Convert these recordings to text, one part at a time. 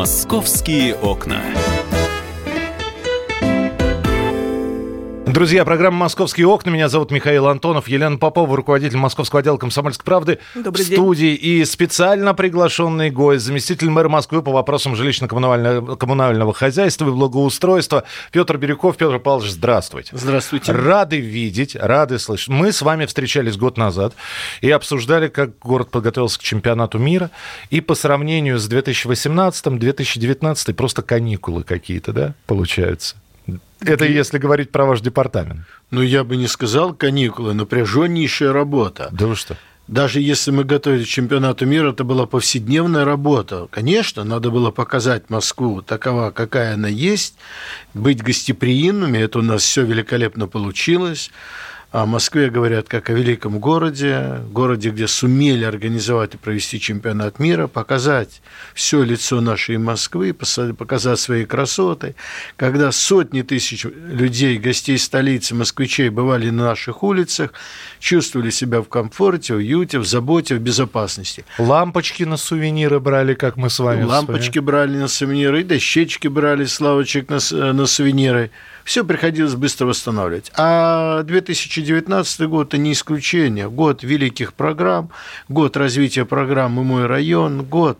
Московские окна. Друзья, программа «Московские окна». Меня зовут Михаил Антонов. Елена Попова, руководитель Московского отдела «Комсомольской правды» Добрый в день. студии. И специально приглашенный гость, заместитель мэра Москвы по вопросам жилищно-коммунального коммунального хозяйства и благоустройства Петр Бирюков. Петр Павлович, здравствуйте. Здравствуйте. Рады видеть, рады слышать. Мы с вами встречались год назад и обсуждали, как город подготовился к чемпионату мира. И по сравнению с 2018-2019 просто каникулы какие-то, да, получаются? Это если говорить про ваш департамент. Ну, я бы не сказал каникулы, напряженнейшая работа. Да вы что? Даже если мы готовились к чемпионату мира, это была повседневная работа. Конечно, надо было показать Москву такова, какая она есть, быть гостеприимными. Это у нас все великолепно получилось. О Москве говорят как о великом городе, городе, где сумели организовать и провести чемпионат мира, показать все лицо нашей Москвы, показать свои красоты. Когда сотни тысяч людей, гостей столицы, москвичей бывали на наших улицах, чувствовали себя в комфорте, уюте, в заботе, в безопасности. Лампочки на сувениры брали, как мы с вами Лампочки брали на сувениры, и дощечки брали с лавочек на, с- на сувениры. Все приходилось быстро восстанавливать. А 2019 год – это не исключение. Год великих программ, год развития программы «Мой район», год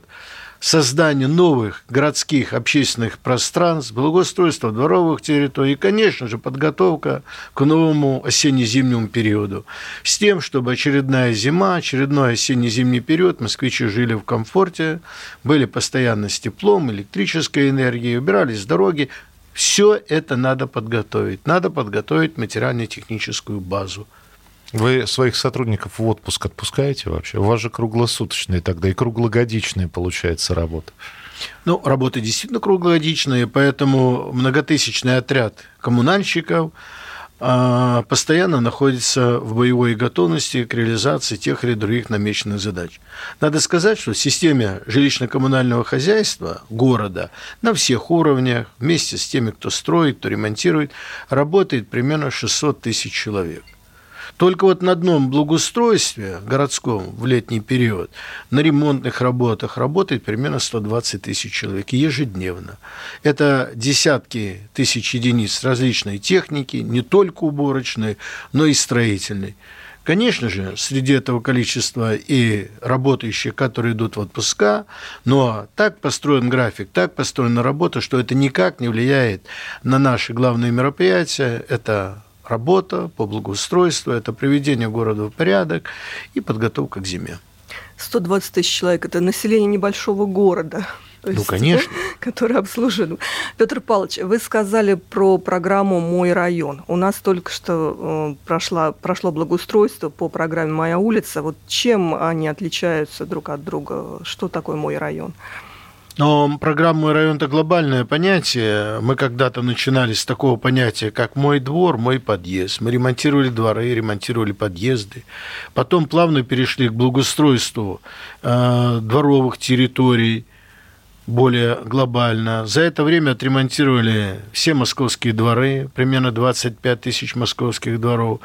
создания новых городских общественных пространств, благоустройства дворовых территорий и, конечно же, подготовка к новому осенне-зимнему периоду. С тем, чтобы очередная зима, очередной осенне-зимний период москвичи жили в комфорте, были постоянно с теплом, электрической энергией, убирались с дороги. Все это надо подготовить. Надо подготовить материально-техническую базу. Вы своих сотрудников в отпуск отпускаете вообще? У вас же круглосуточная тогда и круглогодичная получается работа. Ну, работа действительно круглогодичная, поэтому многотысячный отряд коммунальщиков постоянно находится в боевой готовности к реализации тех или других намеченных задач. Надо сказать, что в системе жилищно-коммунального хозяйства города на всех уровнях, вместе с теми, кто строит, кто ремонтирует, работает примерно 600 тысяч человек. Только вот на одном благоустройстве городском в летний период на ремонтных работах работает примерно 120 тысяч человек ежедневно. Это десятки тысяч единиц различной техники, не только уборочной, но и строительной. Конечно же, среди этого количества и работающие, которые идут в отпуска, но так построен график, так построена работа, что это никак не влияет на наши главные мероприятия. Это работа по благоустройству, это приведение города в порядок и подготовка к зиме. 120 тысяч человек – это население небольшого города. Ну, конечно. Который обслужен. Петр Павлович, вы сказали про программу «Мой район». У нас только что э, прошла, прошло благоустройство по программе «Моя улица». Вот чем они отличаются друг от друга? Что такое «Мой район»? Но программа «Мой район» – это глобальное понятие. Мы когда-то начинали с такого понятия, как «мой двор», «мой подъезд». Мы ремонтировали дворы, ремонтировали подъезды. Потом плавно перешли к благоустройству э, дворовых территорий более глобально. За это время отремонтировали все московские дворы, примерно 25 тысяч московских дворов.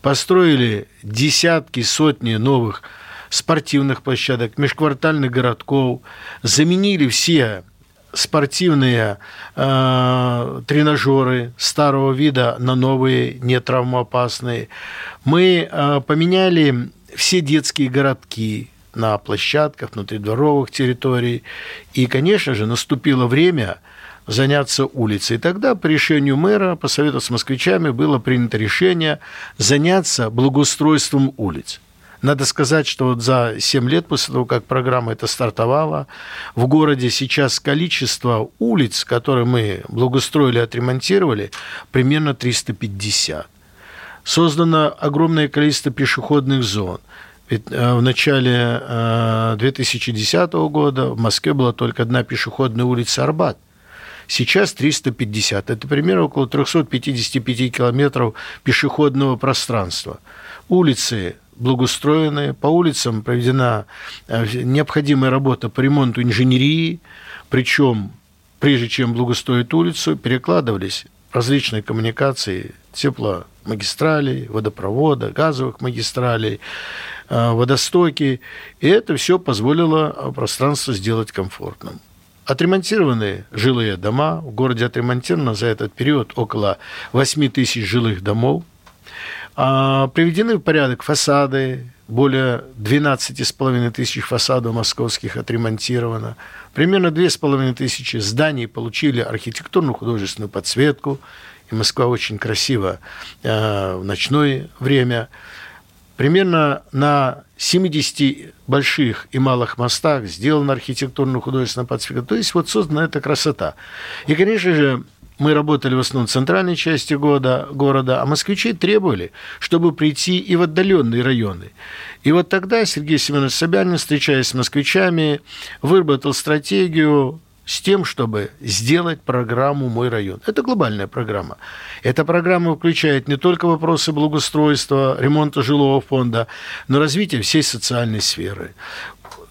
Построили десятки, сотни новых спортивных площадок, межквартальных городков, заменили все спортивные э, тренажеры старого вида на новые, не травмоопасные. Мы э, поменяли все детские городки на площадках, внутридворовых территорий. И, конечно же, наступило время заняться улицей. И тогда по решению мэра, по совету с москвичами, было принято решение заняться благоустройством улиц. Надо сказать, что вот за 7 лет после того, как программа эта стартовала, в городе сейчас количество улиц, которые мы благоустроили, отремонтировали, примерно 350. Создано огромное количество пешеходных зон. Ведь э, в начале э, 2010 года в Москве была только одна пешеходная улица Арбат. Сейчас 350. Это примерно около 355 километров пешеходного пространства. Улицы благоустроены, по улицам проведена э, необходимая работа по ремонту инженерии, причем прежде чем благоустроить улицу, перекладывались различные коммуникации тепломагистралей, водопровода, газовых магистралей, э, водостоки. И это все позволило пространство сделать комфортным. Отремонтированы жилые дома. В городе отремонтировано за этот период около 8 тысяч жилых домов. А, приведены в порядок фасады, более 12,5 тысяч фасадов московских отремонтировано. Примерно 2,5 тысячи зданий получили архитектурную художественную подсветку. И Москва очень красиво э, в ночное время. Примерно на 70 больших и малых мостах сделана архитектурно-художественная подсветка. То есть вот создана эта красота. И, конечно же, мы работали в основном в центральной части города, города, а москвичи требовали, чтобы прийти и в отдаленные районы. И вот тогда Сергей Семенович Собянин, встречаясь с москвичами, выработал стратегию с тем, чтобы сделать программу «Мой район». Это глобальная программа. Эта программа включает не только вопросы благоустройства, ремонта жилого фонда, но развитие всей социальной сферы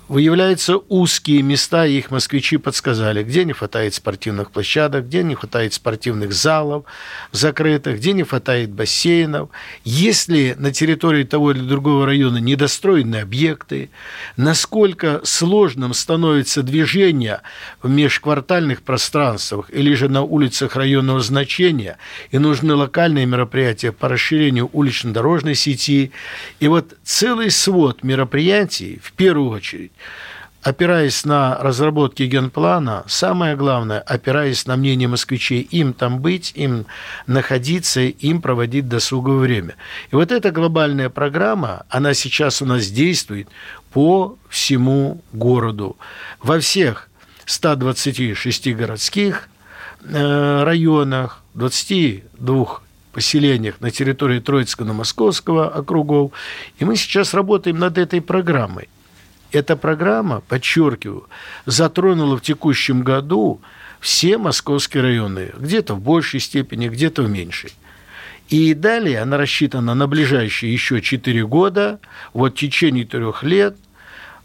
выявляются узкие места, и их москвичи подсказали, где не хватает спортивных площадок, где не хватает спортивных залов закрытых, где не хватает бассейнов. Если на территории того или другого района недостроены объекты, насколько сложным становится движение в межквартальных пространствах или же на улицах районного значения, и нужны локальные мероприятия по расширению улично-дорожной сети. И вот целый свод мероприятий, в первую очередь, опираясь на разработки генплана, самое главное, опираясь на мнение москвичей, им там быть, им находиться, им проводить досуговое время. И вот эта глобальная программа, она сейчас у нас действует по всему городу. Во всех 126 городских э, районах, 22 поселениях на территории Троицкого-Московского округов. И мы сейчас работаем над этой программой эта программа, подчеркиваю, затронула в текущем году все московские районы, где-то в большей степени, где-то в меньшей. И далее она рассчитана на ближайшие еще 4 года, вот в течение трех лет,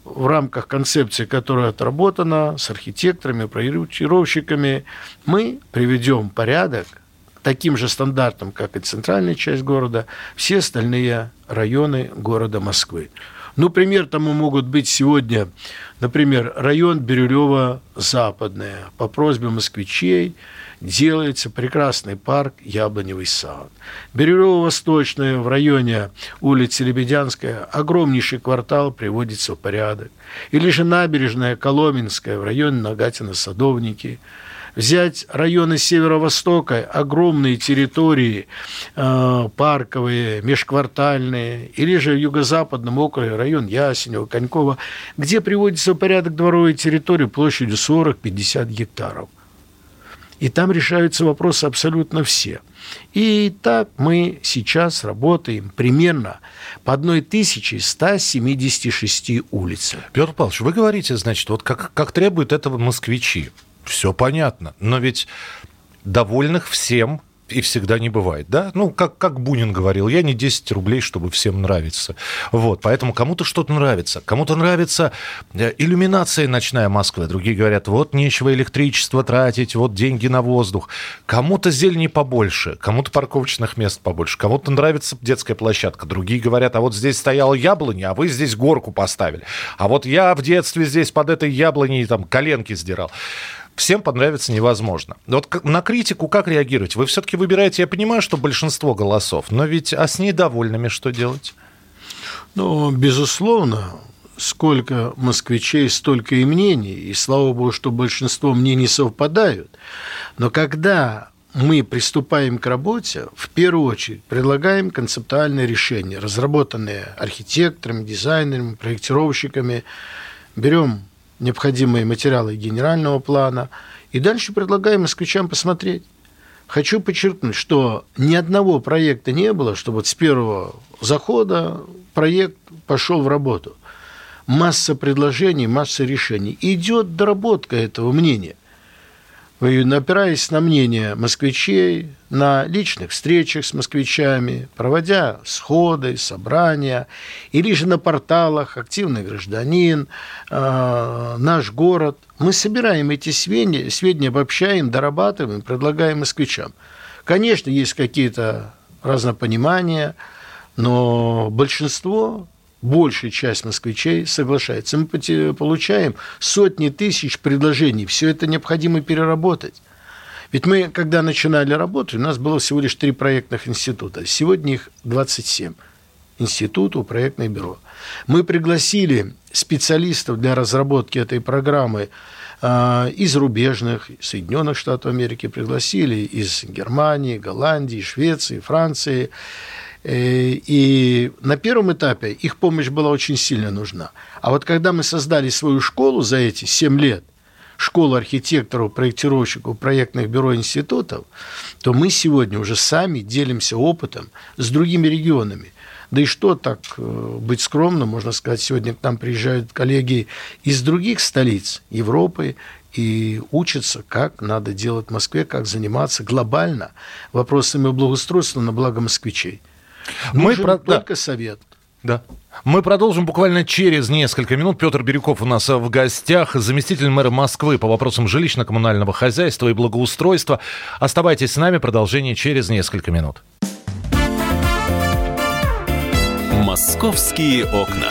в рамках концепции, которая отработана с архитекторами, проектировщиками, мы приведем порядок таким же стандартом, как и центральная часть города, все остальные районы города Москвы. Ну, пример тому могут быть сегодня, например, район Бирюлево-Западное. По просьбе москвичей делается прекрасный парк «Яблоневый сад». Бирюлево-Восточное в районе улицы Лебедянская огромнейший квартал приводится в порядок. Или же набережная Коломенская в районе Нагатина-Садовники – взять районы северо-востока, огромные территории э, парковые, межквартальные, или же в юго-западном округе район Ясенева, Конькова, где приводится в порядок дворовой территории площадью 40-50 гектаров. И там решаются вопросы абсолютно все. И так мы сейчас работаем примерно по 1176 улицам. Петр Павлович, вы говорите, значит, вот как, как требуют этого москвичи все понятно. Но ведь довольных всем и всегда не бывает, да? Ну, как, как Бунин говорил, я не 10 рублей, чтобы всем нравиться. Вот, поэтому кому-то что-то нравится. Кому-то нравится э, иллюминация ночная Москвы. Другие говорят, вот нечего электричество тратить, вот деньги на воздух. Кому-то зелени побольше, кому-то парковочных мест побольше, кому-то нравится детская площадка. Другие говорят, а вот здесь стояла яблоня, а вы здесь горку поставили. А вот я в детстве здесь под этой яблоней там коленки сдирал всем понравится невозможно. Вот на критику как реагировать? Вы все-таки выбираете, я понимаю, что большинство голосов, но ведь а с недовольными что делать? Ну, безусловно, сколько москвичей, столько и мнений. И слава богу, что большинство мнений совпадают. Но когда мы приступаем к работе, в первую очередь предлагаем концептуальные решения, разработанные архитекторами, дизайнерами, проектировщиками. Берем необходимые материалы генерального плана. И дальше предлагаем москвичам посмотреть. Хочу подчеркнуть, что ни одного проекта не было, что вот с первого захода проект пошел в работу. Масса предложений, масса решений. Идет доработка этого мнения опираясь на мнение москвичей, на личных встречах с москвичами, проводя сходы, собрания, или же на порталах «Активный гражданин», э, «Наш город», мы собираем эти сведения, сведения обобщаем, дорабатываем, предлагаем москвичам. Конечно, есть какие-то разнопонимания, но большинство большая часть москвичей соглашается. Мы получаем сотни тысяч предложений. Все это необходимо переработать. Ведь мы, когда начинали работу, у нас было всего лишь три проектных института. Сегодня их 27 институту, проектное бюро. Мы пригласили специалистов для разработки этой программы а, из рубежных, Соединенных Штатов Америки пригласили, из Германии, Голландии, Швеции, Франции. Э, и на первом этапе их помощь была очень сильно нужна. А вот когда мы создали свою школу за эти 7 лет, школу архитекторов, проектировщиков, проектных бюро институтов, то мы сегодня уже сами делимся опытом с другими регионами. Да и что так э, быть скромным, можно сказать, сегодня к нам приезжают коллеги из других столиц Европы и учатся, как надо делать в Москве, как заниматься глобально вопросами благоустройства на благо москвичей. Мы про... только да. совет. Да. Мы продолжим буквально через несколько минут. Петр Бирюков у нас в гостях, заместитель мэра Москвы по вопросам жилищно-коммунального хозяйства и благоустройства. Оставайтесь с нами, продолжение через несколько минут. «Московские окна».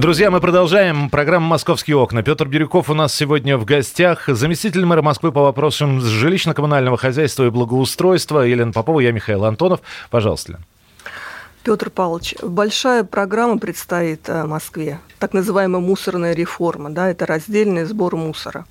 Друзья, мы продолжаем программу «Московские окна». Петр Бирюков у нас сегодня в гостях. Заместитель мэра Москвы по вопросам жилищно-коммунального хозяйства и благоустройства. Елена Попова, я Михаил Антонов. Пожалуйста, Лен. Петр Павлович, большая программа предстоит э, Москве, так называемая мусорная реформа, да, это раздельный сбор мусора.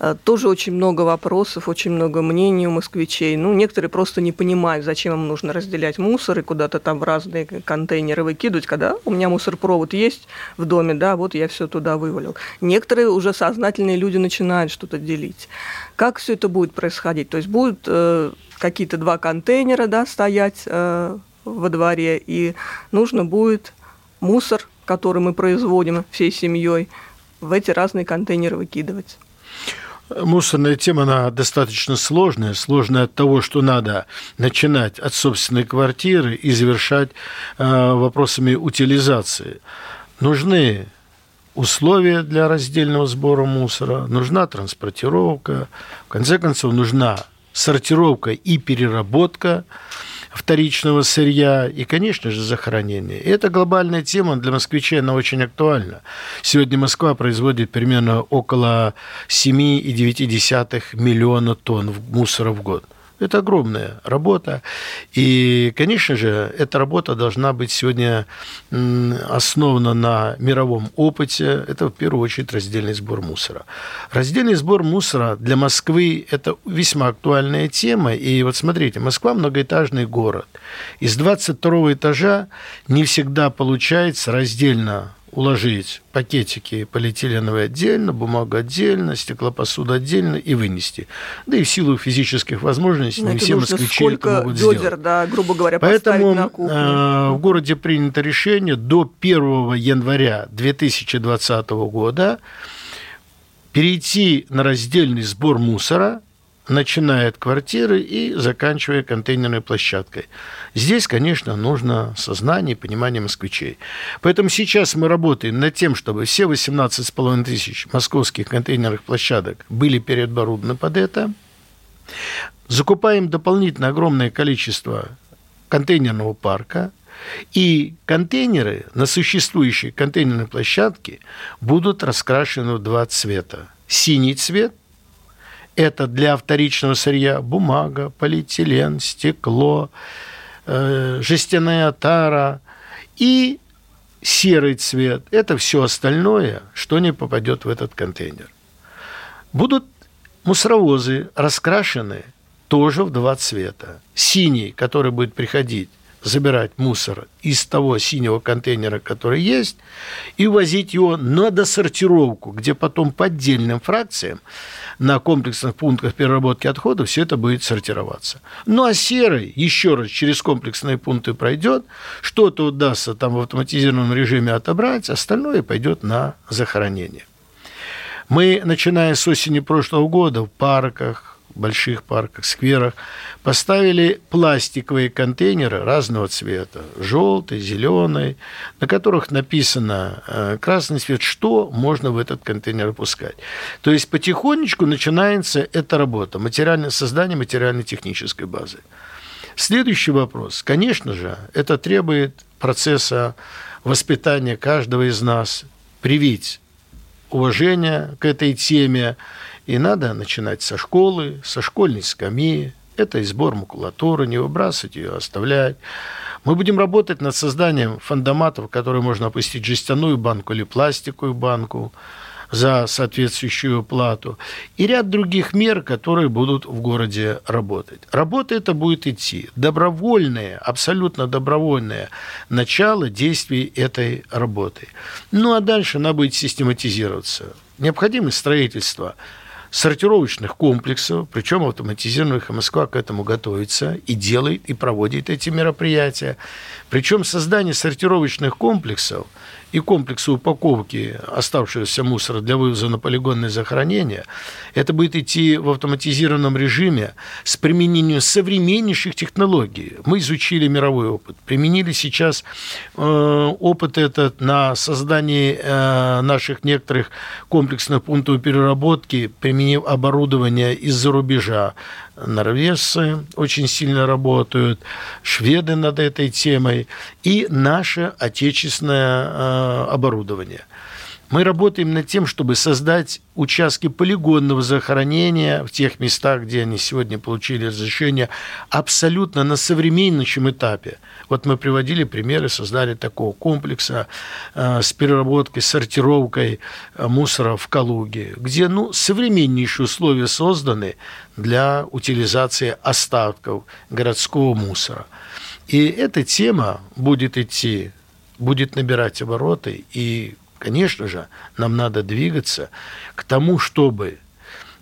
Э, тоже очень много вопросов, очень много мнений у москвичей. Ну, некоторые просто не понимают, зачем им нужно разделять мусор и куда-то там в разные контейнеры выкидывать, когда у меня мусоропровод есть в доме, да, вот я все туда вывалил. Некоторые уже сознательные люди начинают что-то делить. Как все это будет происходить? То есть будут э, какие-то два контейнера, да, стоять э, во дворе, и нужно будет мусор, который мы производим всей семьей, в эти разные контейнеры выкидывать. Мусорная тема, она достаточно сложная. Сложная от того, что надо начинать от собственной квартиры и завершать э, вопросами утилизации. Нужны условия для раздельного сбора мусора, нужна транспортировка, в конце концов, нужна сортировка и переработка вторичного сырья и, конечно же, захоронение. И это глобальная тема для москвичей, она очень актуальна. Сегодня Москва производит примерно около 7,9 миллиона тонн мусора в год – это огромная работа. И, конечно же, эта работа должна быть сегодня основана на мировом опыте. Это, в первую очередь, раздельный сбор мусора. Раздельный сбор мусора для Москвы – это весьма актуальная тема. И вот смотрите, Москва – многоэтажный город. Из 22 этажа не всегда получается раздельно уложить пакетики полиэтиленовые отдельно, бумагу отдельно, стеклопосуду отдельно и вынести. Да и в силу физических возможностей Но не все москвичи это могут ведер, сделать. да, грубо говоря, Поэтому на кухню. Э, в городе принято решение до 1 января 2020 года перейти на раздельный сбор мусора начиная от квартиры и заканчивая контейнерной площадкой. Здесь, конечно, нужно сознание и понимание москвичей. Поэтому сейчас мы работаем над тем, чтобы все 18,5 тысяч московских контейнерных площадок были переоборудованы под это. Закупаем дополнительно огромное количество контейнерного парка, и контейнеры на существующей контейнерной площадке будут раскрашены в два цвета. Синий цвет – это для вторичного сырья бумага, полиэтилен, стекло, э, жестяная тара и серый цвет. Это все остальное, что не попадет в этот контейнер. Будут Мусоровозы раскрашены тоже в два цвета. Синий, который будет приходить забирать мусор из того синего контейнера, который есть, и увозить его на досортировку, где потом по отдельным фракциям на комплексных пунктах переработки отходов все это будет сортироваться. Ну а серый еще раз через комплексные пункты пройдет, что-то удастся там в автоматизированном режиме отобрать, остальное пойдет на захоронение. Мы, начиная с осени прошлого года, в парках, больших парках, скверах, поставили пластиковые контейнеры разного цвета, желтый, зеленый, на которых написано э, красный цвет, что можно в этот контейнер опускать. То есть потихонечку начинается эта работа, материальное создание материально-технической базы. Следующий вопрос. Конечно же, это требует процесса воспитания каждого из нас, привить уважение к этой теме, и надо начинать со школы, со школьной скамьи. Это и сбор макулатуры, не выбрасывать ее, оставлять. Мы будем работать над созданием фандоматов, в которые можно опустить жестяную банку или пластиковую банку за соответствующую плату, и ряд других мер, которые будут в городе работать. Работа это будет идти. Добровольное, абсолютно добровольное начало действий этой работы. Ну а дальше она будет систематизироваться. Необходимость строительства сортировочных комплексов, причем автоматизированных, и Москва к этому готовится и делает, и проводит эти мероприятия. Причем создание сортировочных комплексов – и комплексы упаковки оставшегося мусора для вывоза на полигонное захоронение, это будет идти в автоматизированном режиме с применением современнейших технологий. Мы изучили мировой опыт, применили сейчас э, опыт этот на создании э, наших некоторых комплексных пунктов переработки, применив оборудование из-за рубежа, норвежцы очень сильно работают, шведы над этой темой и наше отечественное э, оборудование. Мы работаем над тем, чтобы создать участки полигонного захоронения в тех местах, где они сегодня получили разрешение, абсолютно на современнейшем этапе. Вот мы приводили примеры, создали такого комплекса э, с переработкой, сортировкой э, мусора в Калуге, где ну, современнейшие условия созданы для утилизации остатков городского мусора. И эта тема будет идти, будет набирать обороты, и Конечно же, нам надо двигаться к тому, чтобы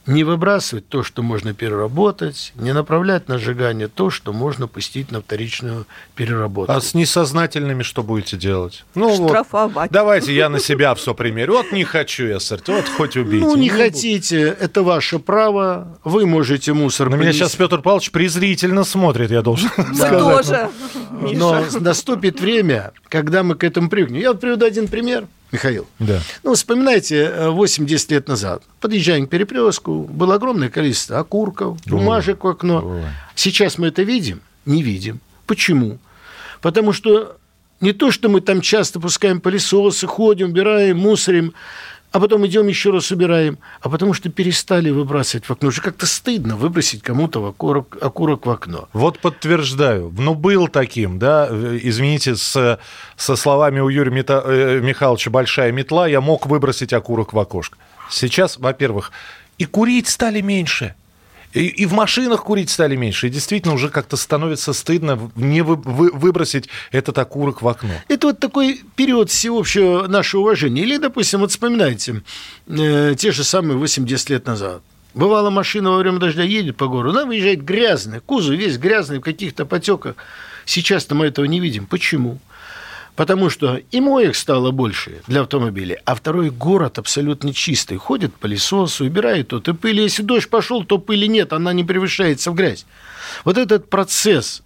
не выбрасывать то, что можно переработать, не направлять на сжигание то, что можно пустить на вторичную переработку. А с несознательными что будете делать? Ну, Штрафовать. Вот, давайте я на себя все примерю. Вот не хочу я сортировать, вот хоть убейте. Ну, не, не хотите, буду. это ваше право. Вы можете мусор На меня сейчас Петр Павлович презрительно смотрит, я должен да. сказать. тоже, Но наступит время, когда мы к этому привыкнем. Я вот приведу один пример. Михаил. Да. Ну, вспоминайте, 8-10 лет назад подъезжаем к перекрестку, было огромное количество окурков, бумажек в окно. Ой. Сейчас мы это видим? Не видим. Почему? Потому что не то, что мы там часто пускаем пылесосы, ходим, убираем, мусорим, а потом идем еще раз убираем, а потому что перестали выбрасывать в окно. Уже как-то стыдно выбросить кому-то окурок, окурок в окно. Вот подтверждаю. Ну, был таким, да, извините, с, со словами у Юрия Мета, э, Михайловича «большая метла» я мог выбросить окурок в окошко. Сейчас, во-первых, и курить стали меньше – и, и в машинах курить стали меньше. И действительно уже как-то становится стыдно не вы, вы, выбросить этот окурок в окно. Это вот такой период всеобщего нашего уважения. Или, допустим, вот вспоминайте э, те же самые 80 лет назад. Бывало, машина во время дождя едет по городу, она выезжает грязная, кузов весь грязный, в каких-то потеках. Сейчас-то мы этого не видим. Почему? Потому что и моих стало больше для автомобилей, а второй город абсолютно чистый. Ходит пылесос, убирает тут и пыль. Если дождь пошел, то пыли нет, она не превышается в грязь. Вот этот процесс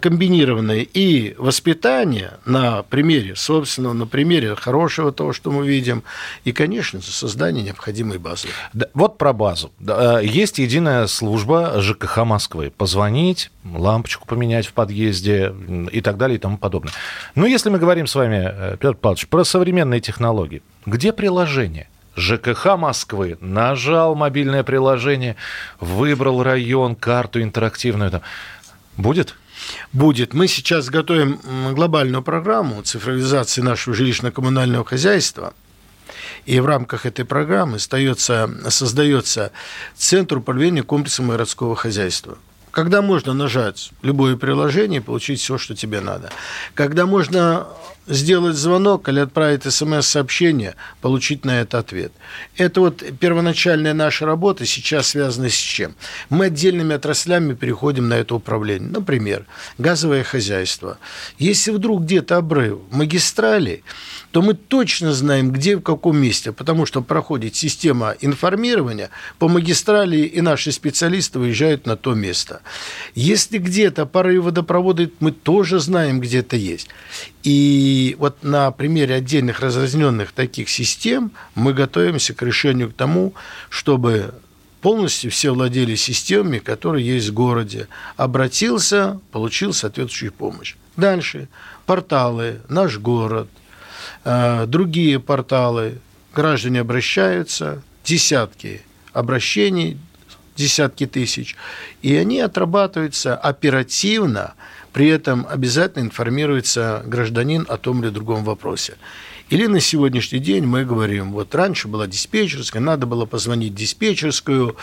комбинированное и воспитание на примере собственного, на примере хорошего того, что мы видим, и, конечно, создание необходимой базы. Да, вот про базу. Э, есть единая служба ЖКХ Москвы. Позвонить, лампочку поменять в подъезде и так далее и тому подобное. Но если мы говорим с вами, э, Петр Павлович, про современные технологии, где приложение? ЖКХ Москвы, нажал мобильное приложение, выбрал район, карту интерактивную. Там. Будет? Будет. Мы сейчас готовим глобальную программу цифровизации нашего жилищно-коммунального хозяйства. И в рамках этой программы остается, создается Центр управления комплексом городского хозяйства когда можно нажать любое приложение и получить все, что тебе надо. Когда можно сделать звонок или отправить смс-сообщение, получить на это ответ. Это вот первоначальная наша работа сейчас связана с чем? Мы отдельными отраслями переходим на это управление. Например, газовое хозяйство. Если вдруг где-то обрыв магистрали, то мы точно знаем, где, в каком месте, потому что проходит система информирования по магистрали, и наши специалисты выезжают на то место. Если где-то порыв водопровода, мы тоже знаем, где это есть. И вот на примере отдельных разразненных таких систем мы готовимся к решению к тому, чтобы полностью все владели системами, которые есть в городе. Обратился, получил соответствующую помощь. Дальше. Порталы, наш город, другие порталы. Граждане обращаются, десятки обращений, десятки тысяч, и они отрабатываются оперативно – при этом обязательно информируется гражданин о том или другом вопросе. Или на сегодняшний день мы говорим, вот раньше была диспетчерская, надо было позвонить в диспетчерскую,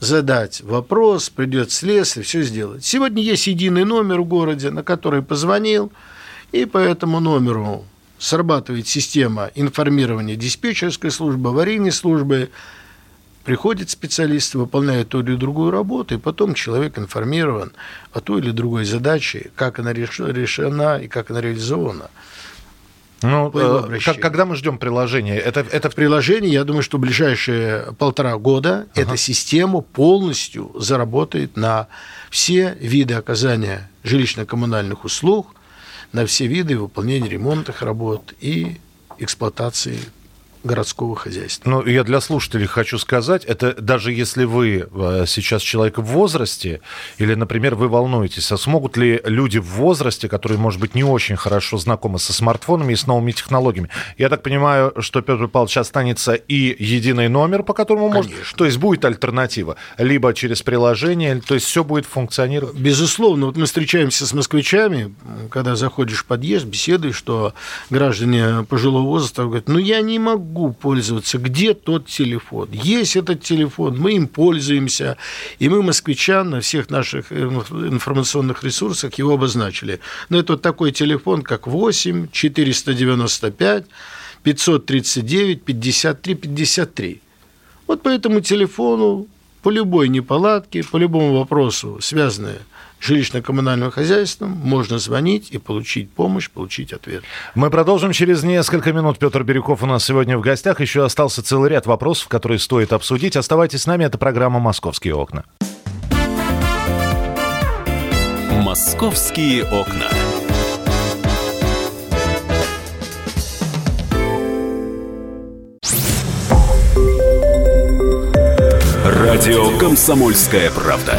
задать вопрос, придет слесарь, все сделать. Сегодня есть единый номер в городе, на который позвонил, и по этому номеру срабатывает система информирования диспетчерской службы, аварийной службы, Приходит специалист, выполняет ту или другую работу, и потом человек информирован о той или другой задаче, как она решена и как она реализована. Ну, э, как, когда мы ждем приложение? Это, это в приложении, я думаю, что в ближайшие полтора года ага. эта система полностью заработает на все виды оказания жилищно-коммунальных услуг, на все виды выполнения ремонтных работ и эксплуатации городского хозяйства. Ну, я для слушателей хочу сказать, это даже если вы э, сейчас человек в возрасте, или, например, вы волнуетесь, а смогут ли люди в возрасте, которые, может быть, не очень хорошо знакомы со смартфонами и с новыми технологиями, я так понимаю, что Петр Павлович останется и единый номер, по которому может... То есть будет альтернатива, либо через приложение, то есть все будет функционировать? Безусловно. Вот мы встречаемся с москвичами, когда заходишь в подъезд, беседуешь, что граждане пожилого возраста говорят, ну, я не могу могу пользоваться, где тот телефон. Есть этот телефон, мы им пользуемся, и мы, москвичан, на всех наших информационных ресурсах его обозначили. Но это вот такой телефон, как 8 495 539 53 53. Вот по этому телефону, по любой неполадке, по любому вопросу, связанное жилищно-коммунальным хозяйством, можно звонить и получить помощь, получить ответ. Мы продолжим через несколько минут. Петр Бирюков у нас сегодня в гостях. Еще остался целый ряд вопросов, которые стоит обсудить. Оставайтесь с нами. Это программа «Московские окна». «Московские окна». Радио «Комсомольская правда».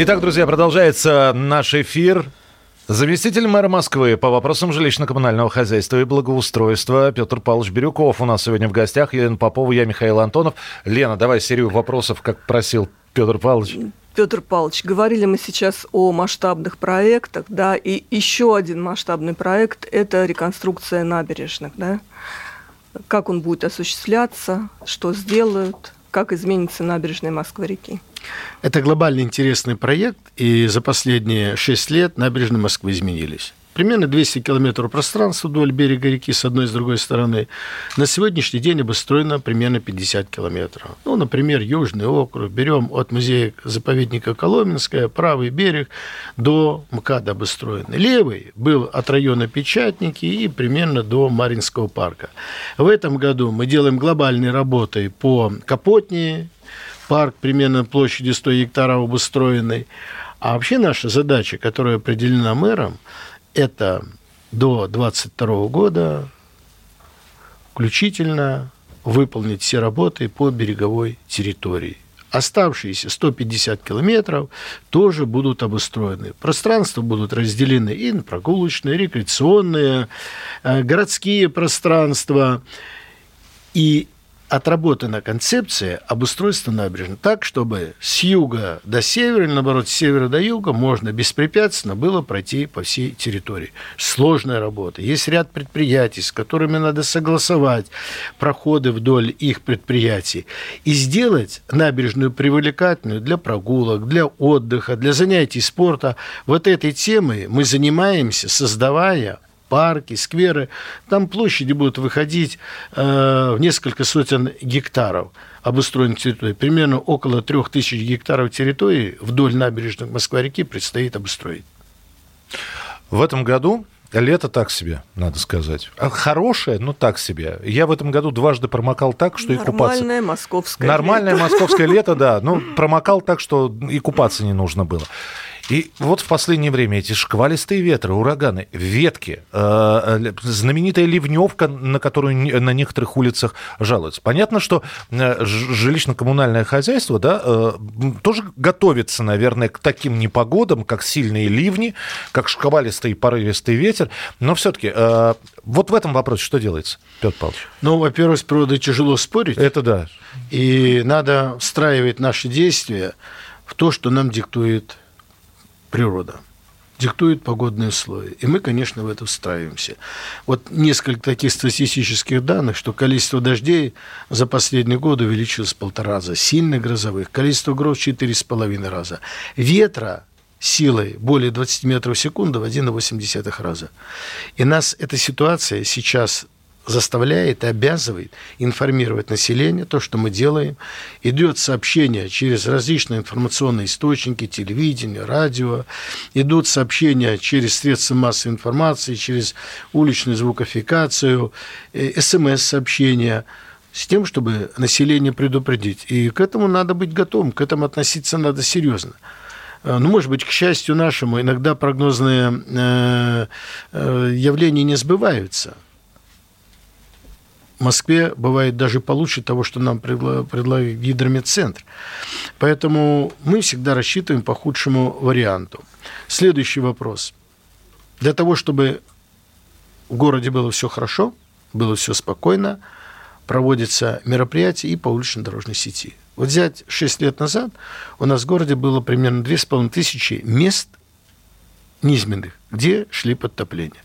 Итак, друзья, продолжается наш эфир. Заместитель мэра Москвы по вопросам жилищно-коммунального хозяйства и благоустройства Петр Павлович Бирюков у нас сегодня в гостях. Елена Попова, я Михаил Антонов. Лена, давай серию вопросов, как просил Петр Павлович. Петр Павлович, говорили мы сейчас о масштабных проектах, да, и еще один масштабный проект – это реконструкция набережных, да. Как он будет осуществляться, что сделают, как изменится набережная Москвы-реки? Это глобально интересный проект, и за последние шесть лет набережные Москвы изменились примерно 200 километров пространства вдоль берега реки с одной и с другой стороны. На сегодняшний день обустроено примерно 50 километров. Ну, например, Южный округ. Берем от музея-заповедника Коломенская, правый берег до МКАД обустроен. Левый был от района Печатники и примерно до Маринского парка. В этом году мы делаем глобальные работы по Капотне, парк примерно площадью 100 гектаров обустроенный. А вообще наша задача, которая определена мэром, это до 2022 года включительно выполнить все работы по береговой территории. Оставшиеся 150 километров тоже будут обустроены. Пространства будут разделены и на прогулочные, рекреационные, э, городские пространства. И отработана концепция обустройства набережной так, чтобы с юга до севера, или наоборот, с севера до юга можно беспрепятственно было пройти по всей территории. Сложная работа. Есть ряд предприятий, с которыми надо согласовать проходы вдоль их предприятий и сделать набережную привлекательную для прогулок, для отдыха, для занятий спорта. Вот этой темой мы занимаемся, создавая парки, скверы. Там площади будут выходить э, в несколько сотен гектаров обустроенных территорий. Примерно около трех тысяч гектаров территории вдоль набережных Москва-реки предстоит обустроить. В этом году Лето так себе, надо сказать. А хорошее, но так себе. Я в этом году дважды промокал так, что Нормальное и купаться... Нормальное московское Нормальное лето. московское лето, да. Ну, промокал так, что и купаться не нужно было. И вот в последнее время эти шквалистые ветры, ураганы, ветки, э, э, знаменитая ливневка, на которую на некоторых улицах жалуются. Понятно, что э, жилищно-коммунальное хозяйство да, э, тоже готовится, наверное, к таким непогодам, как сильные ливни, как шквалистый и порывистый ветер. Но все-таки э, вот в этом вопросе что делается, Петр Павлович? Ну, во-первых, с природой тяжело спорить. Это да. И надо встраивать наши действия в то, что нам диктует природа диктует погодные условия. И мы, конечно, в это встраиваемся. Вот несколько таких статистических данных, что количество дождей за последние годы увеличилось в полтора раза, сильных грозовых, количество гроз четыре с половиной раза, ветра силой более 20 метров в секунду в 1,8 раза. И нас эта ситуация сейчас заставляет и обязывает информировать население, то, что мы делаем. Идет сообщение через различные информационные источники, телевидение, радио. Идут сообщения через средства массовой информации, через уличную звукофикацию, э, смс-сообщения с тем, чтобы население предупредить. И к этому надо быть готовым, к этому относиться надо серьезно. Э, ну, может быть, к счастью нашему, иногда прогнозные э, явления не сбываются – Москве бывает даже получше того, что нам предлагает гидрометцентр. Поэтому мы всегда рассчитываем по худшему варианту. Следующий вопрос. Для того, чтобы в городе было все хорошо, было все спокойно, проводятся мероприятия и по уличной дорожной сети. Вот взять 6 лет назад у нас в городе было примерно 2500 мест низменных, где шли подтопления.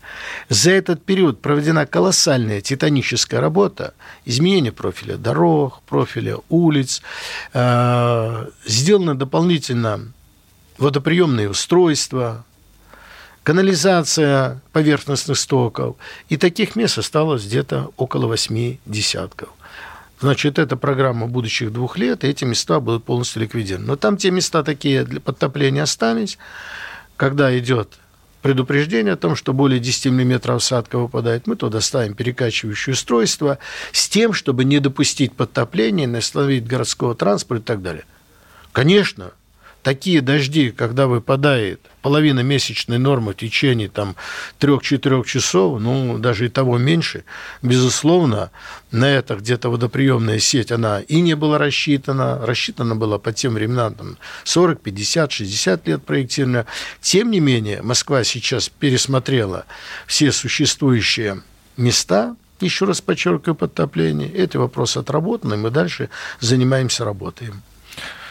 За этот период проведена колоссальная титаническая работа, изменение профиля дорог, профиля улиц, э, сделано дополнительно водоприемные устройства, канализация поверхностных стоков. И таких мест осталось где-то около восьми десятков. Значит, это программа будущих двух лет, и эти места будут полностью ликвидированы. Но там те места такие для подтопления остались, когда идет предупреждение о том, что более 10 мм осадка выпадает, мы туда ставим перекачивающее устройство с тем, чтобы не допустить подтопления, не остановить городского транспорта и так далее. Конечно, такие дожди, когда выпадает половина месячной нормы в течение там 3-4 часов, ну, даже и того меньше, безусловно, на это где-то водоприемная сеть, она и не была рассчитана, рассчитана была по тем временам там, 40, 50, 60 лет проектирования. Тем не менее, Москва сейчас пересмотрела все существующие места, еще раз подчеркиваю, подтопление. Эти вопросы отработаны, мы дальше занимаемся, работаем.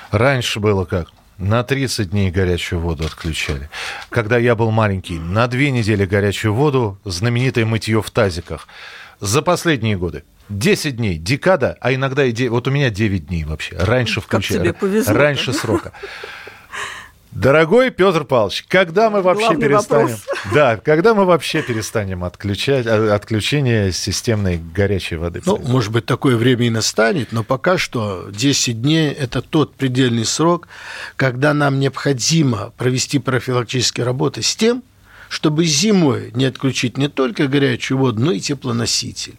Раньше было как? На 30 дней горячую воду отключали. Когда я был маленький, на две недели горячую воду, знаменитое мытье в тазиках. За последние годы 10 дней, декада, а иногда и 9, вот у меня 9 дней вообще. Раньше включали. Раньше срока. Дорогой Петр Павлович, когда мы вообще Главный перестанем... вопрос. Да, когда мы вообще перестанем отключать э, отключение системной горячей воды? Ну, может быть, такое время и настанет, но пока что 10 дней – это тот предельный срок, когда нам необходимо провести профилактические работы с тем, чтобы зимой не отключить не только горячую воду, но и теплоноситель.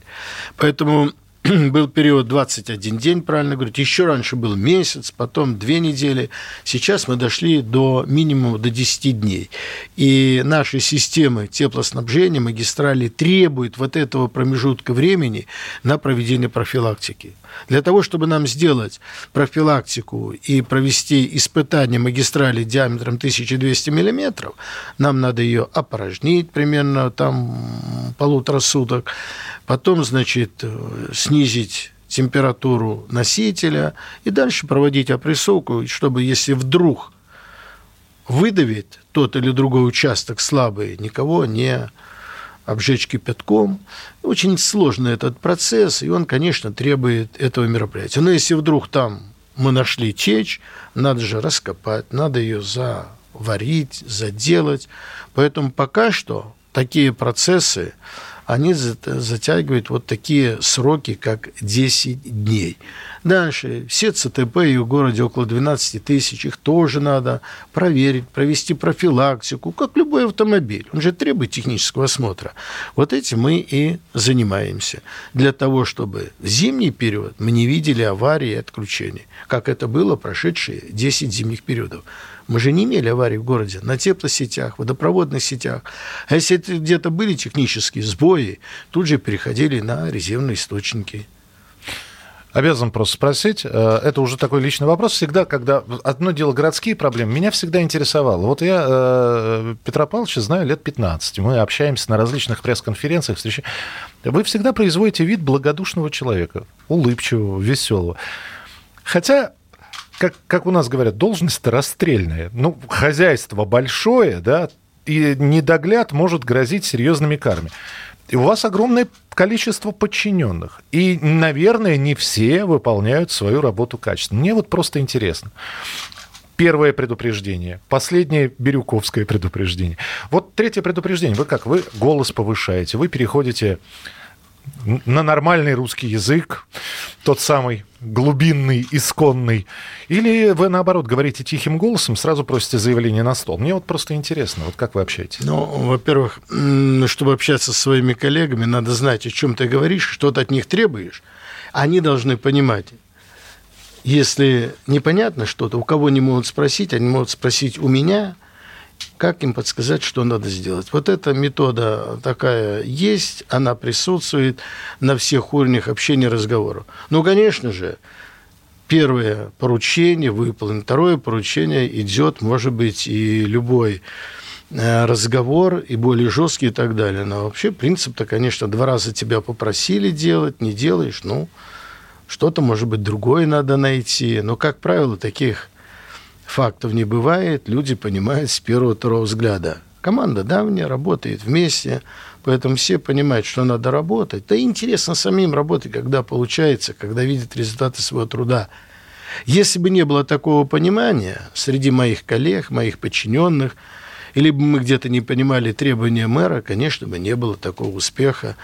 Поэтому был период 21 день, правильно говорить, еще раньше был месяц, потом две недели. Сейчас мы дошли до минимума, до 10 дней. И наши системы теплоснабжения, магистрали требуют вот этого промежутка времени на проведение профилактики. Для того, чтобы нам сделать профилактику и провести испытание магистрали диаметром 1200 миллиметров, нам надо ее опорожнить примерно там полутора суток, потом, значит, снизить температуру носителя и дальше проводить опрессовку, чтобы если вдруг выдавит тот или другой участок слабый, никого не обжечь кипятком. Очень сложный этот процесс, и он, конечно, требует этого мероприятия. Но если вдруг там мы нашли течь, надо же раскопать, надо ее заварить, заделать. Поэтому пока что такие процессы, они затягивают вот такие сроки, как 10 дней. Дальше, все ЦТП и в городе около 12 тысяч, их тоже надо проверить, провести профилактику, как любой автомобиль. Он же требует технического осмотра. Вот этим мы и занимаемся. Для того, чтобы в зимний период мы не видели аварии и отключений, как это было прошедшие 10 зимних периодов. Мы же не имели аварий в городе на теплосетях, водопроводных сетях. А если где-то были технические сбои, тут же переходили на резервные источники. Обязан просто спросить, э, это уже такой личный вопрос. Всегда, когда одно дело городские проблемы, меня всегда интересовало. Вот я э, Петра Павловича знаю лет 15. Мы общаемся на различных пресс-конференциях, встречаем. Вы всегда производите вид благодушного человека, улыбчивого, веселого. Хотя как, как у нас говорят, должность-то расстрельная. Ну, хозяйство большое, да, и недогляд может грозить серьезными карами. И у вас огромное количество подчиненных. И, наверное, не все выполняют свою работу качественно. Мне вот просто интересно. Первое предупреждение, последнее бирюковское предупреждение. Вот третье предупреждение. Вы как? Вы голос повышаете, вы переходите на нормальный русский язык, тот самый глубинный, исконный, или вы, наоборот, говорите тихим голосом, сразу просите заявление на стол? Мне вот просто интересно, вот как вы общаетесь? Ну, во-первых, чтобы общаться со своими коллегами, надо знать, о чем ты говоришь, что ты от них требуешь. Они должны понимать, если непонятно что-то, у кого не могут спросить, они могут спросить у меня – как им подсказать, что надо сделать. Вот эта метода такая есть, она присутствует на всех уровнях общения, разговора. Ну, конечно же, первое поручение выполнено, второе поручение идет, может быть, и любой э, разговор, и более жесткий и так далее. Но вообще принцип-то, конечно, два раза тебя попросили делать, не делаешь, ну, что-то, может быть, другое надо найти. Но, как правило, таких фактов не бывает, люди понимают с первого-второго взгляда. Команда давняя, работает вместе, поэтому все понимают, что надо работать. Да и интересно самим работать, когда получается, когда видят результаты своего труда. Если бы не было такого понимания среди моих коллег, моих подчиненных, или бы мы где-то не понимали требования мэра, конечно бы не было такого успеха.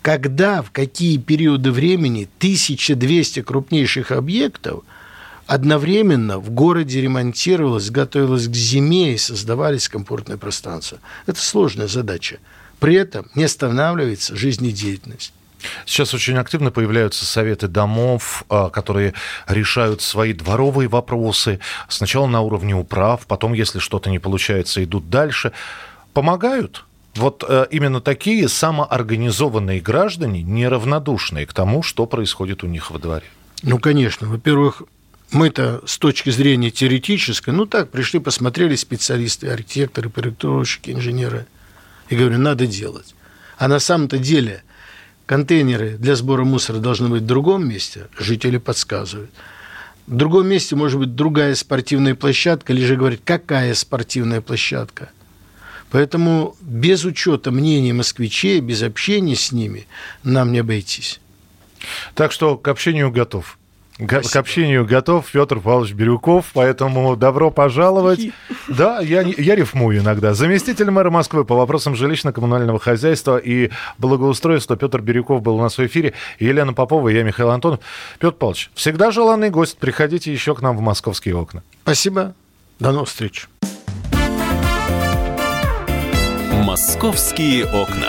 Когда, в какие периоды времени 1200 крупнейших объектов – одновременно в городе ремонтировалось, готовилось к зиме и создавались комфортные пространства. Это сложная задача. При этом не останавливается жизнедеятельность. Сейчас очень активно появляются советы домов, а, которые решают свои дворовые вопросы. Сначала на уровне управ, потом, если что-то не получается, идут дальше. Помогают? Вот э, именно такие самоорганизованные граждане, неравнодушные к тому, что происходит у них во дворе. Ну, конечно. Во-первых, мы-то с точки зрения теоретической, ну так, пришли, посмотрели специалисты, архитекторы, проектировщики, инженеры, и говорю, надо делать. А на самом-то деле контейнеры для сбора мусора должны быть в другом месте, жители подсказывают. В другом месте может быть другая спортивная площадка, или же говорить, какая спортивная площадка. Поэтому без учета мнений москвичей, без общения с ними нам не обойтись. Так что к общению готов. Спасибо. К общению готов Петр Павлович Бирюков, поэтому добро пожаловать. Да, я, я рифмую иногда. Заместитель мэра Москвы по вопросам жилищно-коммунального хозяйства и благоустройства Петр Бирюков был у нас в эфире. Елена Попова и я, Михаил Антонов. Петр Павлович, всегда желанный гость. Приходите еще к нам в московские окна. Спасибо. До новых встреч. Московские окна.